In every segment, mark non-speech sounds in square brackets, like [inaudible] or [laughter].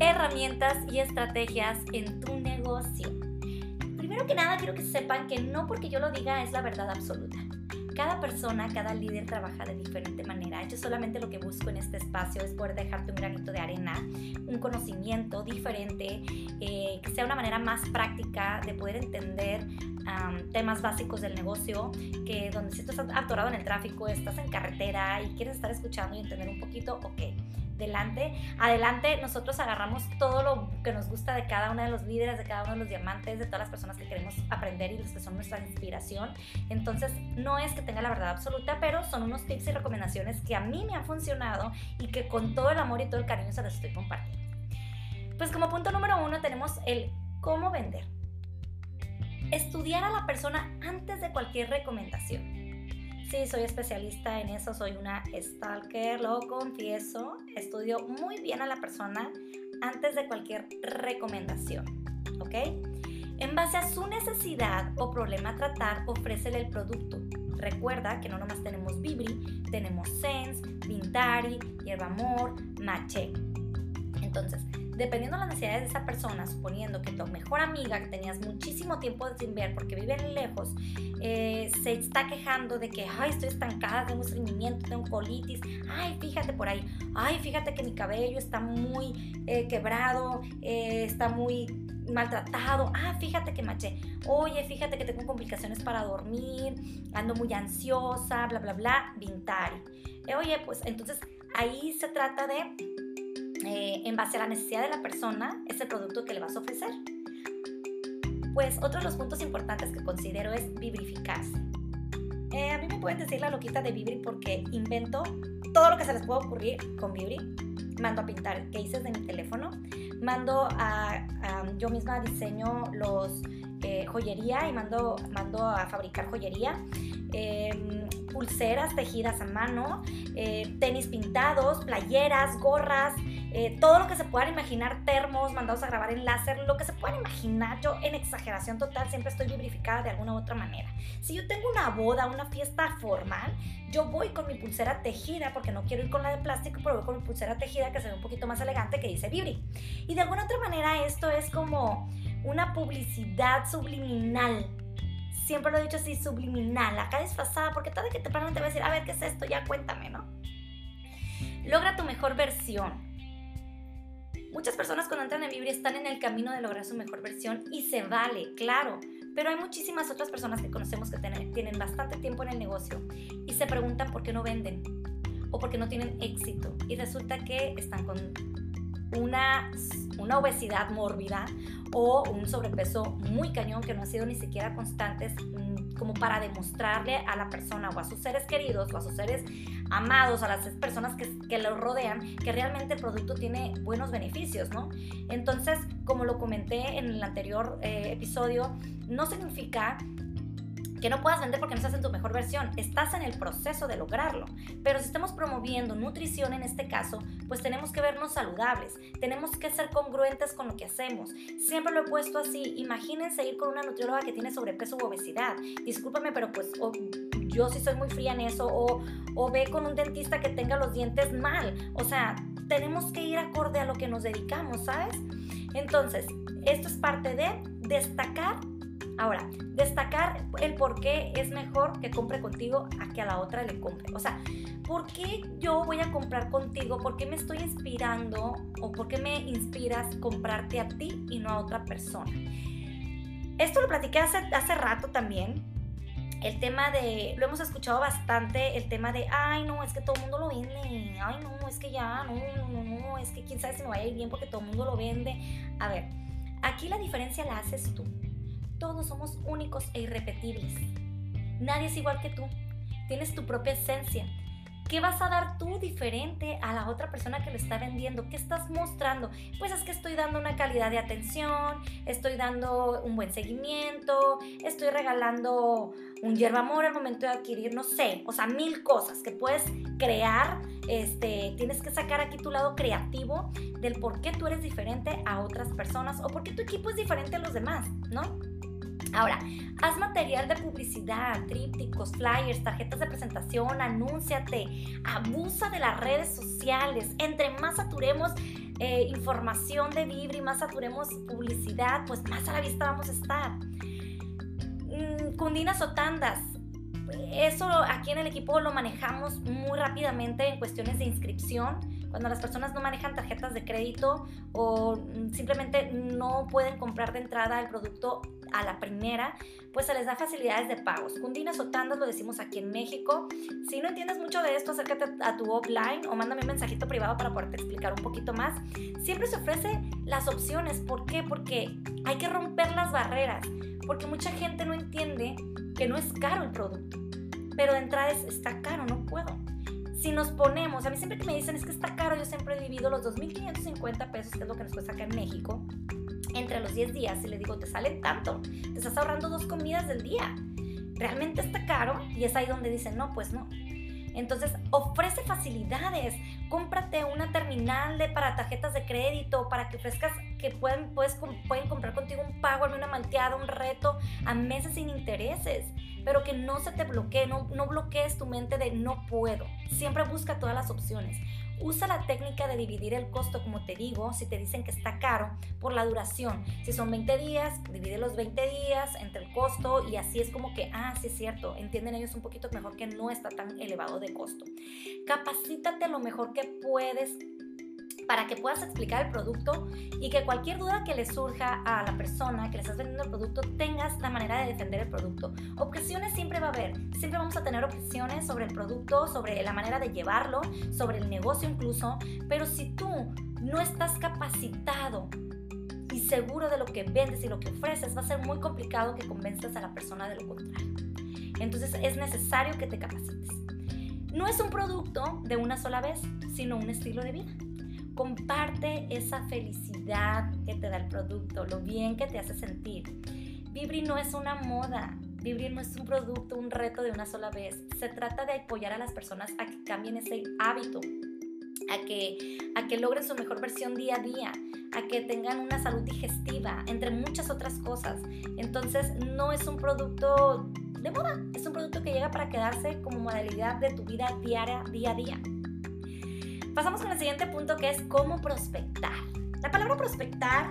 herramientas y estrategias en tu negocio. Primero que nada, quiero que sepan que no porque yo lo diga es la verdad absoluta. Cada persona, cada líder trabaja de diferente manera. Yo solamente lo que busco en este espacio es poder dejarte un granito de arena, un conocimiento diferente, eh, que sea una manera más práctica de poder entender temas básicos del negocio, que donde si tú estás atorado en el tráfico, estás en carretera y quieres estar escuchando y entender un poquito, ok adelante. Adelante, nosotros agarramos todo lo que nos gusta de cada uno de los líderes, de cada uno de los diamantes, de todas las personas que queremos aprender y los que son nuestra inspiración. Entonces, no es que tenga la verdad absoluta, pero son unos tips y recomendaciones que a mí me han funcionado y que con todo el amor y todo el cariño se los estoy compartiendo. Pues como punto número uno tenemos el cómo vender. Estudiar a la persona antes de cualquier recomendación. Sí, soy especialista en eso, soy una stalker, lo confieso. Estudio muy bien a la persona antes de cualquier recomendación, ¿ok? En base a su necesidad o problema a tratar, ofrécele el producto. Recuerda que no nomás tenemos Vibri, tenemos Sense, Vintari, Hierba Amor, Mache. Entonces, dependiendo de las necesidades de esa persona, suponiendo que tu mejor amiga que tenías muchísimo tiempo sin ver porque vive lejos, eh, se está quejando de que, ay, estoy estancada, tengo estreñimiento, tengo colitis, ay, fíjate por ahí, ay, fíjate que mi cabello está muy eh, quebrado, eh, está muy maltratado, ah, fíjate que maché, oye, fíjate que tengo complicaciones para dormir, ando muy ansiosa, bla, bla, bla, Vintari. oye, pues entonces ahí se trata de eh, en base a la necesidad de la persona, ese producto que le vas a ofrecer. Pues otro de los puntos importantes que considero es vibrificarse. Eh, a mí me pueden decir la loquita de Vibri porque invento todo lo que se les puede ocurrir con Vibri. Mando a pintar cases de mi teléfono. Mando a, yo misma diseño los eh, joyería y mando, mando a fabricar joyería. Em, pulseras tejidas a mano, tenis pintados, playeras, gorras, eh, todo lo que se puedan imaginar, termos mandados a grabar en láser, lo que se puedan imaginar, yo en exageración total siempre estoy vibrificada de alguna u otra manera. Si yo tengo una boda, una fiesta formal, yo voy con mi pulsera tejida, porque no quiero ir con la de plástico, pero voy con mi pulsera tejida que se ve un poquito más elegante que dice Vibri. Y de alguna otra manera esto es como una publicidad subliminal siempre lo he dicho así, subliminal, acá disfrazada, porque tarde que te te va a decir, a ver, ¿qué es esto? Ya cuéntame, ¿no? Logra tu mejor versión. Muchas personas cuando entran en Vibri están en el camino de lograr su mejor versión y se vale, claro. Pero hay muchísimas otras personas que conocemos que tienen, bastante tiempo en el negocio y se preguntan por qué no venden o por qué no tienen éxito. Y resulta que están con una, una obesidad mórbida o un sobrepeso muy cañón que no ha sido ni siquiera constantes mm, como para demostrarle a la persona o a sus seres queridos o a sus seres amados, a las personas que, que lo rodean, que realmente el producto tiene buenos beneficios, ¿no? Entonces, como lo comenté en el anterior eh, episodio, no significa que no puedas vender porque no estás en tu mejor versión, estás en el proceso de lograrlo. Pero si estamos promoviendo nutrición en este caso, pues tenemos que vernos saludables, tenemos que ser congruentes con lo que hacemos. Siempre lo he puesto así, imagínense ir con una nutrióloga que tiene sobrepeso u obesidad. Discúlpame, pero pues yo sí soy muy fría en eso, o, o ve con un dentista que tenga los dientes mal. O sea, tenemos que ir acorde a lo que nos dedicamos, ¿sabes? Entonces, esto es parte de destacar Ahora, destacar el por qué es mejor que compre contigo a que a la otra le compre. O sea, ¿por qué yo voy a comprar contigo? ¿Por qué me estoy inspirando o por qué me inspiras comprarte a ti y no a otra persona? Esto lo platiqué hace, hace rato también. El tema de, lo hemos escuchado bastante, el tema de, ay, no, es que todo el mundo lo vende, ay, no, es que ya, no, no, no, es que quién sabe si me vaya a ir bien porque todo el mundo lo vende. A ver, aquí la diferencia la haces tú. Todos somos únicos e irrepetibles. Nadie es igual que tú. Tienes tu propia esencia. ¿Qué vas a dar tú diferente a la otra persona que lo está vendiendo? ¿Qué estás mostrando? Pues es que estoy dando una calidad de atención, estoy dando un buen seguimiento, estoy regalando un hierba amor al momento de adquirir, no sé, o sea, mil cosas que puedes crear. Este, tienes que sacar aquí tu lado creativo del por qué tú eres diferente a otras personas o por qué tu equipo es diferente a los demás, ¿no? Ahora, haz material de publicidad, trípticos, flyers, tarjetas de presentación, anúnciate, abusa de las redes sociales. Entre más saturemos eh, información de Vibri, más saturemos publicidad, pues más a la vista vamos a estar. Mm, cundinas o tandas. Eso aquí en el equipo lo manejamos muy rápidamente en cuestiones de inscripción cuando las personas no manejan tarjetas de crédito o simplemente no pueden comprar de entrada el producto a la primera, pues se les da facilidades de pagos. Cundinas o tandas lo decimos aquí en México. Si no entiendes mucho de esto, acércate a tu offline o mándame un mensajito privado para poderte explicar un poquito más. Siempre se ofrece las opciones. ¿Por qué? Porque hay que romper las barreras. Porque mucha gente no entiende que no es caro el producto. Pero de entrada es, está caro, no puedo si nos ponemos, a mí siempre que me dicen es que está caro, yo siempre he dividido los 2.550 pesos, que es lo que nos cuesta acá en México, entre los 10 días y le digo, te sale tanto, te estás ahorrando dos comidas del día. ¿Realmente está caro? Y es ahí donde dicen, no, pues no. Entonces, ofrece facilidades. Cómprate una terminal de, para tarjetas de crédito, para que ofrezcas que pueden, puedes, pueden comprar contigo un pago, una malteada, un reto a meses sin intereses. Pero que no se te bloquee, no, no bloquees tu mente de no puedo. Siempre busca todas las opciones. Usa la técnica de dividir el costo, como te digo, si te dicen que está caro, por la duración. Si son 20 días, divide los 20 días entre el costo y así es como que, ah, sí es cierto, entienden ellos un poquito mejor que no está tan elevado de costo. Capacítate lo mejor que puedes para que puedas explicar el producto y que cualquier duda que le surja a la persona que le estás vendiendo el producto tengas la manera de defender el producto. Objeciones siempre va a haber, siempre vamos a tener objeciones sobre el producto, sobre la manera de llevarlo, sobre el negocio incluso, pero si tú no estás capacitado y seguro de lo que vendes y lo que ofreces, va a ser muy complicado que convenzas a la persona de lo contrario. Entonces es necesario que te capacites. No es un producto de una sola vez, sino un estilo de vida. Comparte esa felicidad que te da el producto, lo bien que te hace sentir. Vibri no es una moda, Vibri no es un producto, un reto de una sola vez. Se trata de apoyar a las personas a que cambien ese hábito, a que, a que logren su mejor versión día a día, a que tengan una salud digestiva, entre muchas otras cosas. Entonces no es un producto de moda, es un producto que llega para quedarse como modalidad de tu vida diaria, día a día. Pasamos con el siguiente punto que es cómo prospectar. La palabra prospectar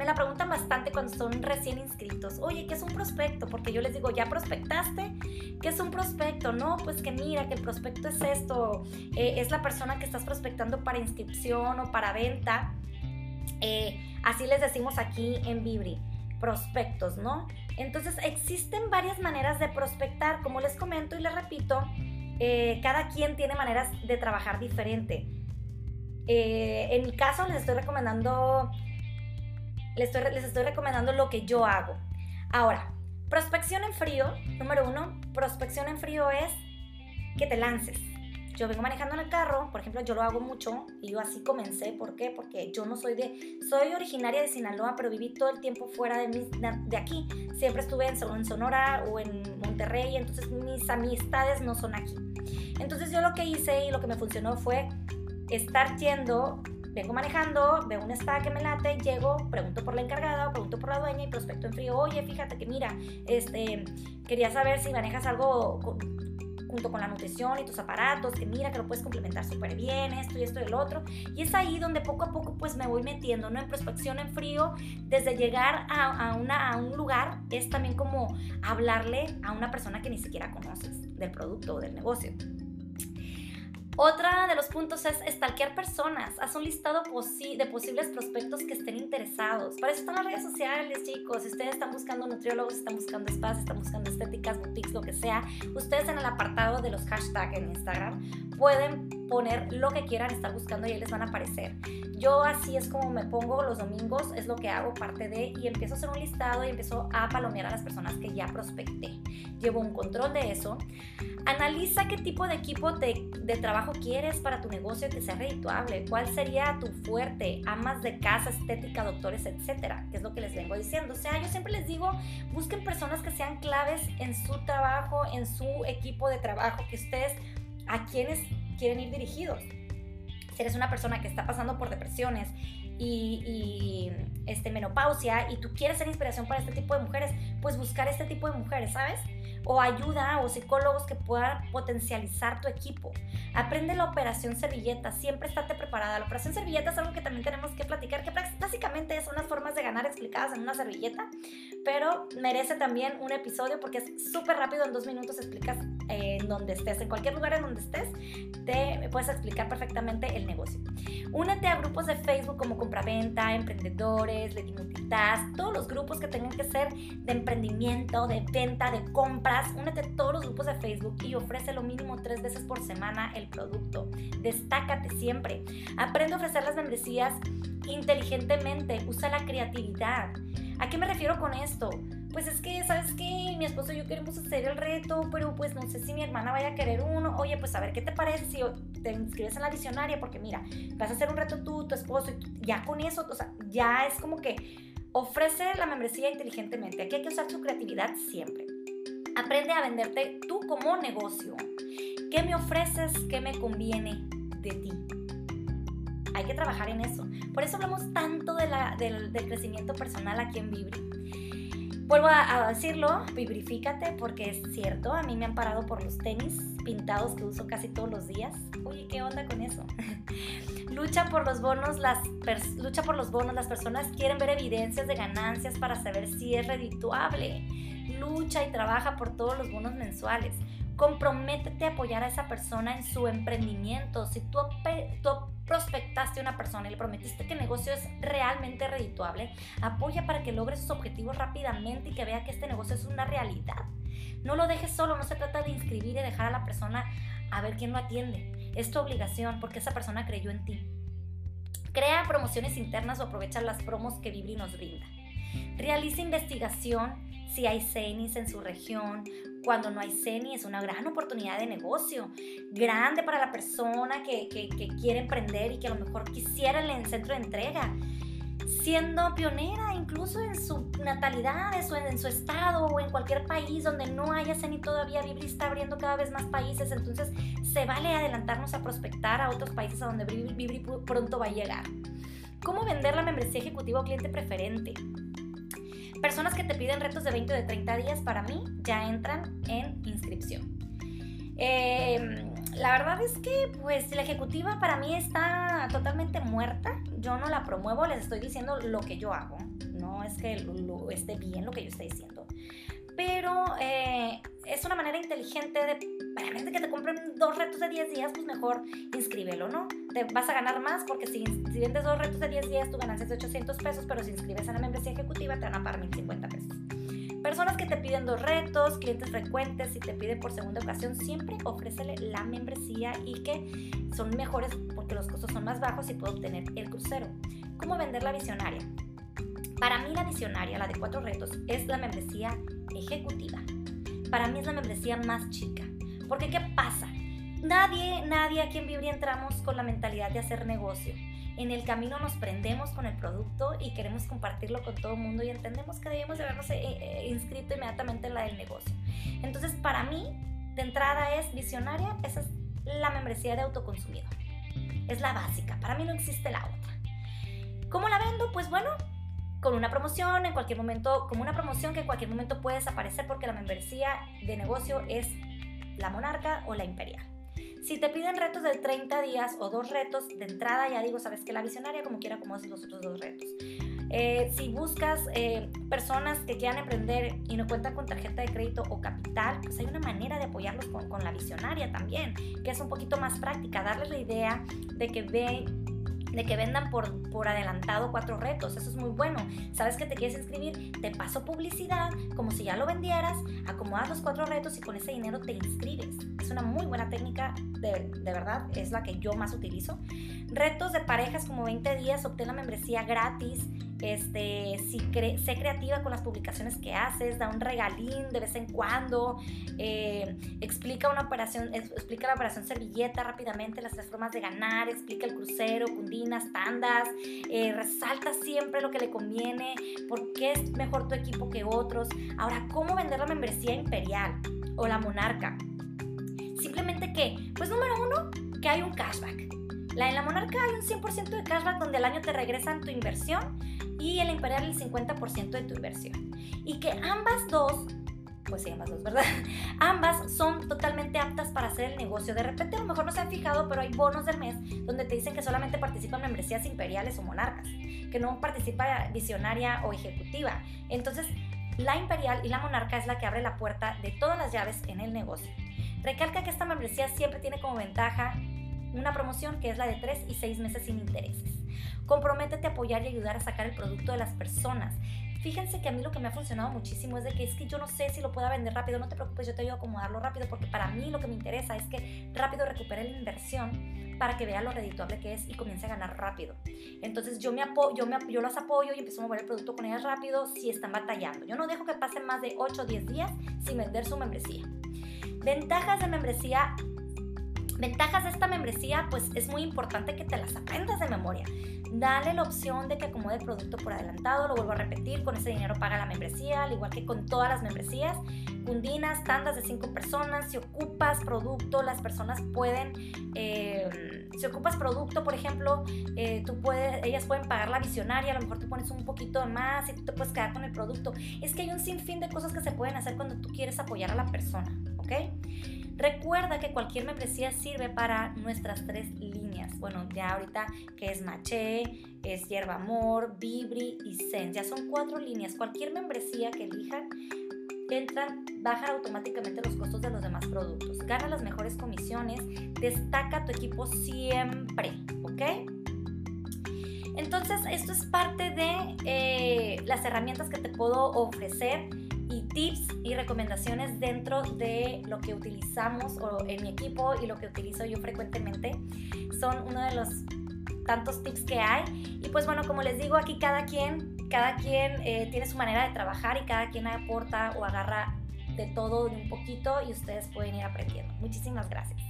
me la preguntan bastante cuando son recién inscritos. Oye, ¿qué es un prospecto? Porque yo les digo, ¿ya prospectaste? ¿Qué es un prospecto? No, pues que mira, que el prospecto es esto. Eh, es la persona que estás prospectando para inscripción o para venta. Eh, así les decimos aquí en Vibri, prospectos, ¿no? Entonces existen varias maneras de prospectar. Como les comento y les repito, eh, cada quien tiene maneras de trabajar diferente. Eh, en mi caso les estoy recomendando, les estoy, les estoy recomendando lo que yo hago. Ahora, prospección en frío, número uno, prospección en frío es que te lances yo vengo manejando en el carro, por ejemplo, yo lo hago mucho y yo así comencé. ¿Por qué? Porque yo no soy de, soy originaria de Sinaloa, pero viví todo el tiempo fuera de, de aquí. Siempre estuve en, en Sonora o en Monterrey, entonces mis amistades no son aquí. Entonces yo lo que hice y lo que me funcionó fue estar yendo vengo manejando, veo un spa que me late, llego, pregunto por la encargada, pregunto por la dueña y prospecto en frío, oye, fíjate que mira, este, quería saber si manejas algo junto con la nutrición y tus aparatos, que mira que lo puedes complementar súper bien, esto y esto y el otro. Y es ahí donde poco a poco pues me voy metiendo, ¿no? En prospección en frío, desde llegar a, una, a un lugar, es también como hablarle a una persona que ni siquiera conoces del producto o del negocio. Otra de los puntos es stalkear personas. Haz un listado de posibles prospectos que estén interesados. Para eso están las redes sociales, chicos. Si ustedes estando buscando nutriólogos, están buscando spas, están buscando estéticas, boutiques, lo que sea, ustedes en el apartado de los hashtags en Instagram pueden poner lo que quieran estar buscando y ahí les van a aparecer. Yo así es como me pongo los domingos, es lo que hago parte de y empiezo a hacer un listado y empiezo a palomear a las personas que ya prospecté. Llevo un control de eso. Analiza qué tipo de equipo de, de trabajo quieres para tu negocio que sea redituable. ¿Cuál sería tu fuerte? Amas de casa, estética, doctores, etcétera. Que es lo que les vengo diciendo. O sea, yo siempre les digo, busquen personas que sean claves en su trabajo, en su equipo de trabajo, que ustedes a quienes quieren ir dirigidos. Si eres una persona que está pasando por depresiones y, y, este, menopausia y tú quieres ser inspiración para este tipo de mujeres, pues buscar este tipo de mujeres, ¿sabes? O ayuda o psicólogos que puedan potencializar tu equipo. Aprende la operación servilleta, siempre estate preparada. La operación servilleta es algo que también tenemos que platicar, que básicamente son las formas de ganar explicadas en una servilleta, pero merece también un episodio porque es súper rápido, en dos minutos explicas en donde estés, en cualquier lugar en donde estés, te puedes explicar perfectamente el negocio. Únete a grupos de Facebook como Compraventa, Emprendedores, Lady Multitask, todos los grupos que tengan que ser de emprendimiento, de venta, de compras. Únete a todos los grupos de Facebook y ofrece lo mínimo tres veces por semana el producto. Destácate siempre. Aprende a ofrecer las membresías inteligentemente. Usa la creatividad. ¿A qué me refiero con esto? Pues es que, ¿sabes qué? Mi esposo y yo queremos hacer el reto, pero pues no sé si mi hermana vaya a querer uno. Oye, pues a ver, ¿qué te parece si te inscribes en la visionaria? Porque mira, vas a hacer un reto tú, tu esposo, y ya con eso, o sea, ya es como que ofrece la membresía inteligentemente. Aquí hay que usar su creatividad siempre. Aprende a venderte tú como negocio. ¿Qué me ofreces? ¿Qué me conviene de ti? Hay que trabajar en eso. Por eso hablamos tanto del, del, crecimiento personal aquí en Vibri. Vuelvo a, decirlo, vibrifícate porque es cierto, a mí me han parado por los tenis pintados que uso casi todos los días. Oye, ¿qué onda con eso? [laughs] lucha por los bonos, las lucha por los bonos, las personas quieren ver evidencias de ganancias para saber si es redituable. Lucha y trabaja por todos los bonos mensuales comprométete a apoyar a esa persona en su emprendimiento. Si tú, tú, prospectaste a una persona y le prometiste que el negocio es realmente redituable, apoya para que logre sus objetivos rápidamente y que vea que este negocio es una realidad. No lo dejes solo, no se trata de inscribir y dejar a la persona a ver quién lo atiende. Es tu obligación porque esa persona creyó en ti. Crea promociones internas o aprovecha las promos que Vibri nos brinda. Realiza investigación si hay CENIs en su región. Cuando no hay CENI es una gran oportunidad de negocio, grande para la persona que, quiere emprender y que a lo mejor quisiera el centro de entrega. Siendo pionera incluso en su natalidad, o en, su estado o en cualquier país donde no haya CENI todavía, Vibri está abriendo cada vez más países, entonces se vale adelantarnos a prospectar a otros países a donde Vibri pronto va a llegar. ¿Cómo vender la membresía ejecutiva o cliente preferente? Personas que te piden retos de 20 o de 30 días, para mí ya entran en inscripción. Em, la verdad es que pues la ejecutiva para mí está totalmente muerta. Yo no la promuevo, les estoy diciendo lo que yo hago. No es que esté bien lo que yo estoy diciendo. Pero eh, es una manera inteligente de, para que te compren dos retos de 10 días, pues mejor inscríbelo, ¿no? Te vas a ganar más porque si, si vendes dos retos de 10 días, tu ganancia es de 800 pesos, pero si inscribes a la membresía ejecutiva, te van a pagar 1050 pesos. Personas que te piden dos retos, clientes frecuentes, si te piden por segunda ocasión, siempre ofrécele la membresía y que son mejores porque los costos son más bajos y puedo obtener el crucero. ¿Cómo vender la visionaria? Para mí la visionaria, la de cuatro retos, es la membresía ejecutiva para mí es la membresía más chica. Porque ¿qué pasa? Nadie, nadie aquí en Vibri entramos con la mentalidad de hacer negocio. En el camino nos prendemos con el producto y queremos compartirlo con todo el mundo y entendemos que debemos de habernos eh, eh, inscrito inmediatamente en la del negocio. Entonces, para mí, de entrada es visionaria, esa es la membresía de autoconsumidor. Es la básica, para mí no existe la otra. ¿Cómo la vendo? Pues bueno, con una promoción en cualquier momento, como una promoción que en cualquier momento puede desaparecer porque la membresía de negocio es la monarca o la imperial. Si te piden retos de 30 días o dos retos de entrada, ya digo, sabes que la visionaria como quiera como haces los otros dos retos. Eh, si buscas eh, personas que quieran emprender y no cuentan con tarjeta de crédito o capital, pues hay una manera de apoyarlos con, con la visionaria también, que es un poquito más práctica, darles la idea de que ve de que vendan por, por adelantado cuatro retos. Eso es muy bueno. Sabes que te quieres inscribir, te paso publicidad como si ya lo vendieras, acomodas los cuatro retos y con ese dinero te inscribes. Es una muy buena técnica, de, de verdad, es la que yo más utilizo. Retos de parejas como 20 días, obtén la membresía gratis este, si sé creativa con las publicaciones que haces, da un regalín de vez en cuando, eh, explica una operación, explica la operación servilleta rápidamente, las tres formas de ganar, explica el crucero, cundinas, tandas, eh, resalta siempre lo que le conviene, por qué es mejor tu equipo que otros. Ahora, ¿cómo vender la membresía imperial o la monarca? Simplemente que, pues número uno, que hay un cashback. La, en la Monarca hay un 100% de cashback donde al año te regresan tu inversión y el Imperial el 50% de tu inversión. Y que ambas dos pues sí, ambas dos, ¿verdad? [laughs] Ambas son totalmente aptas para hacer el negocio. De repente a lo mejor no se han fijado, pero hay bonos del mes donde te dicen que solamente participan membresías imperiales o monarcas, que no participa visionaria o ejecutiva. Entonces, la imperial y la monarca es la que abre la puerta de todas las llaves en el negocio. Recalca que esta membresía siempre tiene como ventaja una promoción que es la de 3 y 6 meses sin intereses. Comprométete a apoyar y ayudar a sacar el producto de las personas. Fíjense que a mí lo que me ha funcionado muchísimo es de que es que yo no sé si lo pueda vender rápido, no te preocupes, yo te ayudo a acomodarlo rápido porque para mí lo que me interesa es que rápido recupere la inversión para que vea lo redituable que es y comience a ganar rápido. Entonces yo, me apo yo, me yo los apoyo y empiezo a mover el producto con ellas rápido si están batallando. Yo no dejo que pasen más de 8 o 10 días sin vender su membresía. Ventajas de membresía Ventajas de esta membresía, pues es muy importante que te las aprendas de memoria. Dale la opción de que acomode el producto por adelantado, lo vuelvo a repetir, con ese dinero paga la membresía, al igual que con todas las membresías. Cundinas, tandas de cinco personas, si ocupas producto, las personas pueden, eh, si ocupas producto, por ejemplo, eh, tú puedes, ellas pueden pagar la visionaria, a lo mejor tú pones un poquito más y tú te puedes quedar con el producto. Es que hay un sinfín de cosas que se pueden hacer cuando tú quieres apoyar a la persona, ¿ok? Recuerda que cualquier membresía sirve para nuestras tres líneas. Bueno, ya ahorita que es Maché, es Hierba Amor, Vibri y Zen. Ya son cuatro líneas. Cualquier membresía que elijan, entran, bajan automáticamente los costos de los demás productos. Gana las mejores comisiones, destaca tu equipo siempre, ¿ok? Entonces, esto es parte de eh, las herramientas que te puedo ofrecer tips y recomendaciones dentro de lo que utilizamos o en mi equipo y lo que utilizo yo frecuentemente. Son uno de los tantos tips que hay. Y pues bueno, como les digo, aquí cada quien, cada quien eh, tiene su manera de trabajar y cada quien aporta o agarra de todo de un poquito y ustedes pueden ir aprendiendo. Muchísimas gracias.